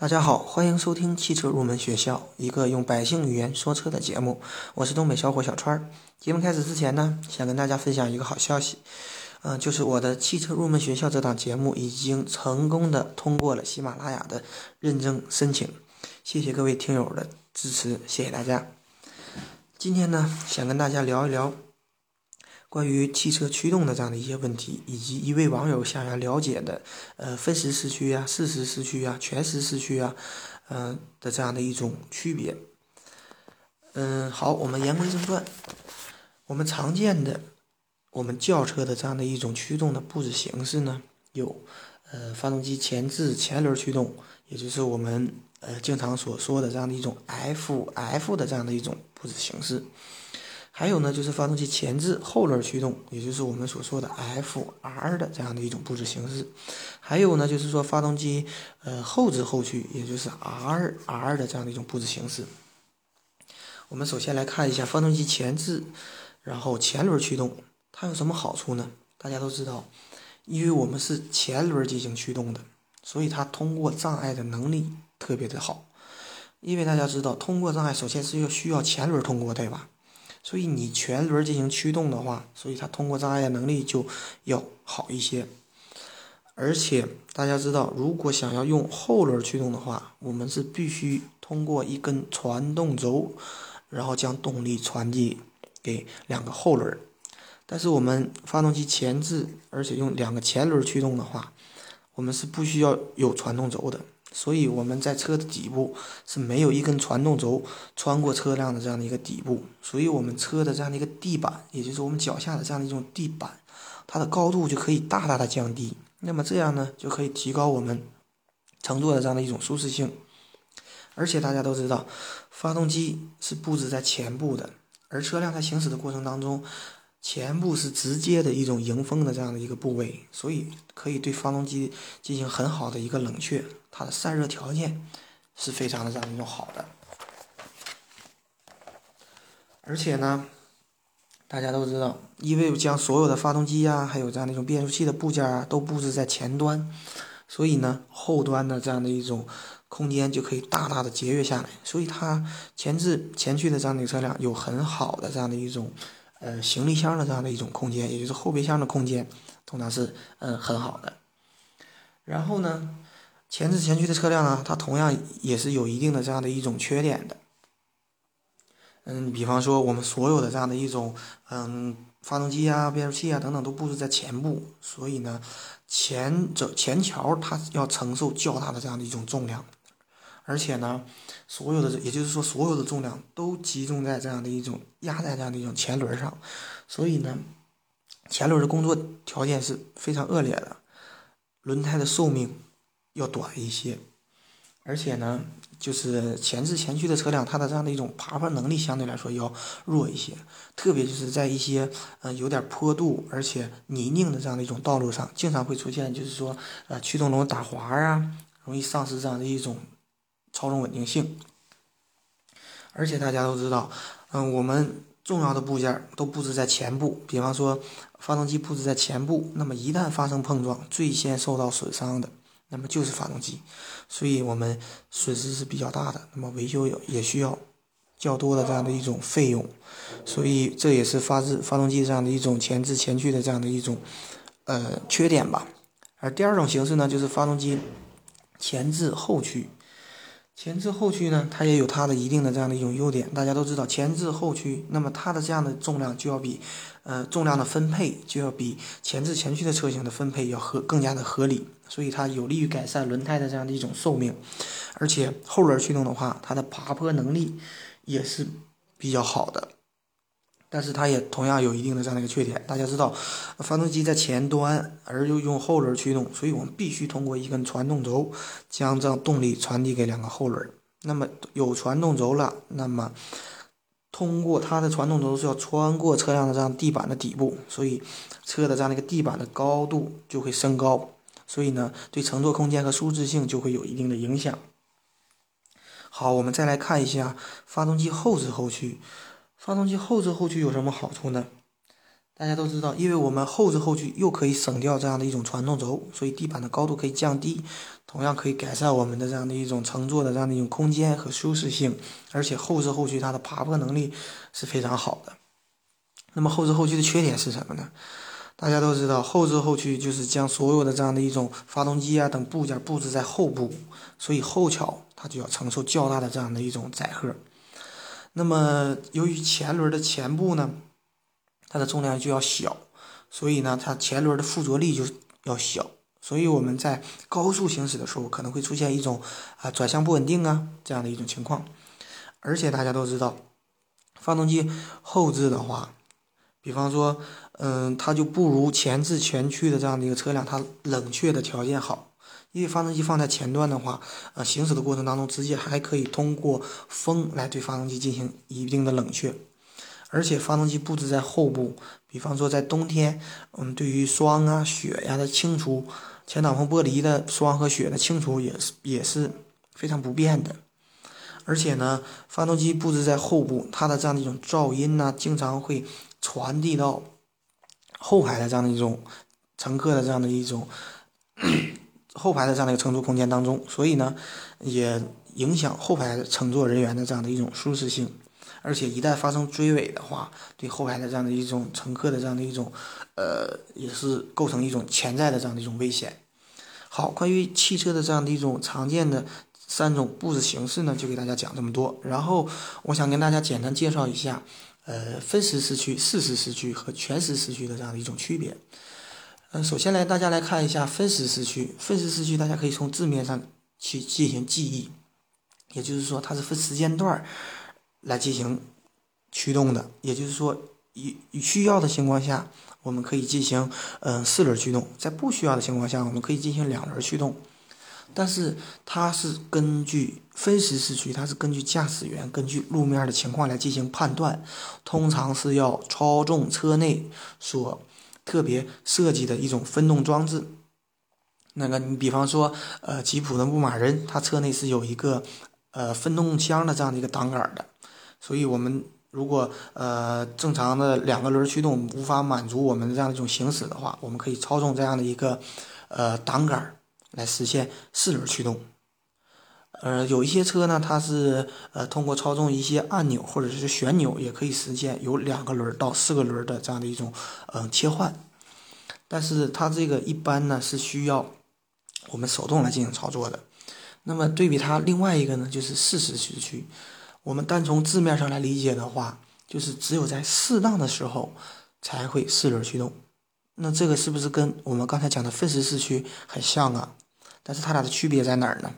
大家好，欢迎收听汽车入门学校，一个用百姓语言说车的节目。我是东北小伙小川。节目开始之前呢，想跟大家分享一个好消息，嗯、就是我的汽车入门学校这档节目已经成功的通过了喜马拉雅的认证申请。谢谢各位听友的支持，谢谢大家。今天呢，想跟大家聊一聊关于汽车驱动的这样的一些问题，以及一位网友想要了解的，呃，分时四驱啊、四时四驱啊、全时四驱啊，嗯、的这样的一种区别。嗯，好，我们言归正传，我们常见的我们轿车的这样的一种驱动的布置形式呢，有呃发动机前置前轮驱动，也就是我们呃经常所说的这样的一种 F F 的这样的一种布置形式。还有呢，就是发动机前置后轮驱动，也就是我们所说的 F R 的这样的一种布置形式。还有呢，就是说发动机呃后置后驱，也就是 R R 的这样的一种布置形式。我们首先来看一下发动机前置，然后前轮驱动，它有什么好处呢？大家都知道，因为我们是前轮进行驱动的，所以它通过障碍的能力特别的好。因为大家知道，通过障碍首先是要需要前轮通过，对吧？所以你全轮进行驱动的话，所以它通过障碍的能力就要好一些。而且大家知道，如果想要用后轮驱动的话，我们是必须通过一根传动轴，然后将动力传递给两个后轮。但是我们发动机前置，而且用两个前轮驱动的话，我们是不需要有传动轴的。所以我们在车的底部是没有一根传动轴穿过车辆的这样的一个底部，所以我们车的这样的一个地板，也就是我们脚下的这样的一种地板，它的高度就可以大大的降低。那么这样呢，就可以提高我们乘坐的这样的一种舒适性。而且大家都知道，发动机是布置在前部的，而车辆在行驶的过程当中，前部是直接的一种迎风的这样的一个部位，所以可以对发动机进行很好的一个冷却，它的散热条件是非常的这样一种好的。而且呢，大家都知道，因为将所有的发动机呀、还有这样的一种变速器的部件啊，都布置在前端，所以呢，后端的这样的一种空间就可以大大的节约下来。所以它前置前驱的这样的一个车辆有很好的这样的一种呃行李箱的这样的一种空间，也就是后备箱的空间，通常是嗯、很好的。然后呢，前置前驱的车辆呢，它同样也是有一定的这样的一种缺点的。嗯，比方说我们所有的这样的一种嗯发动机啊、变速器啊等等都布置在前部，所以呢，前者前桥它要承受较大的这样的一种重量，而且呢，所有的也就是说所有的重量都集中在这样的一种压在这样的一种前轮上，所以呢，前轮的工作条件是非常恶劣的，轮胎的寿命要短一些。而且呢，就是前置前驱的车辆，它的这样的一种爬坡能力相对来说要弱一些，特别就是在一些呃有点坡度而且泥泞的这样的一种道路上，经常会出现就是说呃驱动轮打滑啊，容易丧失这样的一种操纵稳定性。而且大家都知道，嗯、我们重要的部件都布置在前部，比方说发动机布置在前部，那么一旦发生碰撞，最先受到损伤的。那么就是发动机，所以我们损失是比较大的。那么维修也需要较多的这样的一种费用，所以这也是发自发动机这样的一种前置前驱的这样的一种呃缺点吧。而第二种形式呢，就是发动机前置后驱。前置后驱呢，它也有它的一定的这样的一种优点。大家都知道，前置后驱，那么它的这样的重量就要比，呃，重量的分配就要比前置前驱的车型的分配要合更加的合理，所以它有利于改善轮胎的这样的一种寿命。而且后轮驱动的话，它的爬坡能力也是比较好的，但是它也同样有一定的这样的一个缺点。大家知道，发动机在前端，而又用后轮驱动，所以我们必须通过一根传动轴将这样动力传递给两个后轮。那么有传动轴了，那么通过它的传动轴是要穿过车辆的这样地板的底部，所以车的这样的一个地板的高度就会升高，所以呢，对乘坐空间和舒适性就会有一定的影响。好，我们再来看一下发动机后置后驱。发动机后置后驱有什么好处呢？大家都知道，因为我们后置后驱又可以省掉这样的一种传动轴，所以地板的高度可以降低，同样可以改善我们的这样的一种乘坐的这样的一种空间和舒适性。而且后置后驱它的爬坡能力是非常好的。那么后置后驱的缺点是什么呢？大家都知道，后置后驱就是将所有的这样的一种发动机啊等部件布置在后部，所以后桥它就要承受较大的这样的一种载荷。那么由于前轮的前部呢？它的重量就要小，所以呢，它前轮的附着力就要小，所以我们在高速行驶的时候可能会出现一种啊转向不稳定啊这样的一种情况。而且大家都知道，发动机后置的话，比方说，嗯，它就不如前置前驱的这样的一个车辆，它冷却的条件好，因为发动机放在前端的话，呃，行驶的过程当中直接还可以通过风来对发动机进行一定的冷却。而且发动机布置在后部，比方说在冬天，嗯，对于霜啊、雪呀的清除，前挡风玻璃的霜和雪的清除也是也是非常不便的。而且呢，发动机布置在后部，它的这样的一种噪音呢，经常会传递到后排的这样的一种乘客的这样的一种后排的这样的一个乘坐空间当中，所以呢，也影响后排乘坐人员的这样的一种舒适性。而且一旦发生追尾的话，对后排的这样的一种乘客的这样的一种，呃，也是构成一种潜在的这样的一种危险。好，关于汽车的这样的一种常见的三种布置形式呢，就给大家讲这么多。然后我想跟大家简单介绍一下，呃，分时四驱、适时四驱和全时四驱的这样的一种区别。嗯，首先来大家来看一下分时四驱。分时四驱大家可以从字面上去进行记忆，也就是说它是分时间段儿。来进行驱动的，也就是说，以需要的情况下，我们可以进行嗯四轮驱动；在不需要的情况下，我们可以进行两轮驱动。但是它是根据分时四驱，它是根据驾驶员根据路面的情况来进行判断，通常是要操纵车内所特别设计的一种分动装置。那个你比方说，呃，吉普的牧马人，它车内是有一个呃分动箱的这样的一个挡杆的。所以，我们如果呃正常的两个轮驱动无法满足我们这样一种行驶的话，我们可以操纵这样的一个呃挡杆来实现四轮驱动。呃，有一些车呢，它是呃通过操纵一些按钮或者是旋钮，也可以实现有两个轮到四个轮的这样的一种嗯切换。但是它这个一般呢是需要我们手动来进行操作的。那么对比它另外一个呢，就是适时四驱。我们单从字面上来理解的话，就是只有在适当的时候才会四轮驱动。那这个是不是跟我们刚才讲的分时四驱很像啊？但是它俩的区别在哪儿呢？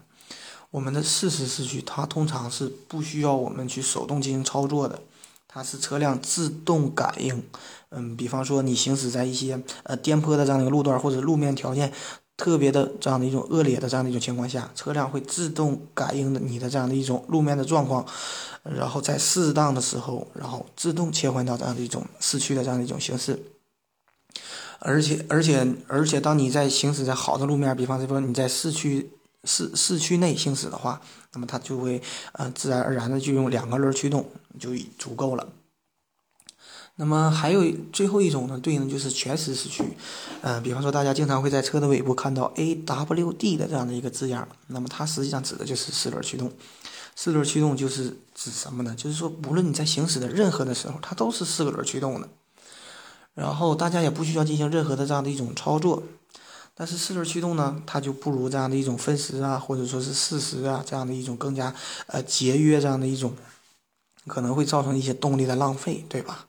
我们的适时四驱它通常是不需要我们去手动进行操作的，它是车辆自动感应。嗯，比方说你行驶在一些呃颠簸的这样的一个路段或者路面条件。特别的这样的一种恶劣的这样的一种情况下，车辆会自动感应的你的这样的一种路面的状况，然后在适当的时候，然后自动切换到这样的一种四驱的这样的一种形式。而且而且而且，当你在行驶在好的路面，比方说你在市区市市区内行驶的话，那么它就会呃自然而然的就用两个轮驱动就足够了。那么还有最后一种呢，对应就是全时四驱，嗯，比方说大家经常会在车的尾部看到 AWD 的这样的一个字样，那么它实际上指的就是四轮驱动。四轮驱动就是指什么呢？就是说无论你在行驶的任何的时候，它都是四个轮驱动的，然后大家也不需要进行任何的这样的一种操作。但是四轮驱动呢，它就不如这样的一种分时啊，或者说是适时啊这样的一种更加呃节约这样的一种，可能会造成一些动力的浪费，对吧？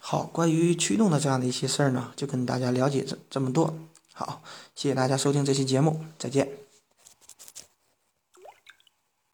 好，关于驱动的这样的一些事儿呢，就跟大家了解这这么多。好，谢谢大家收听这期节目，再见。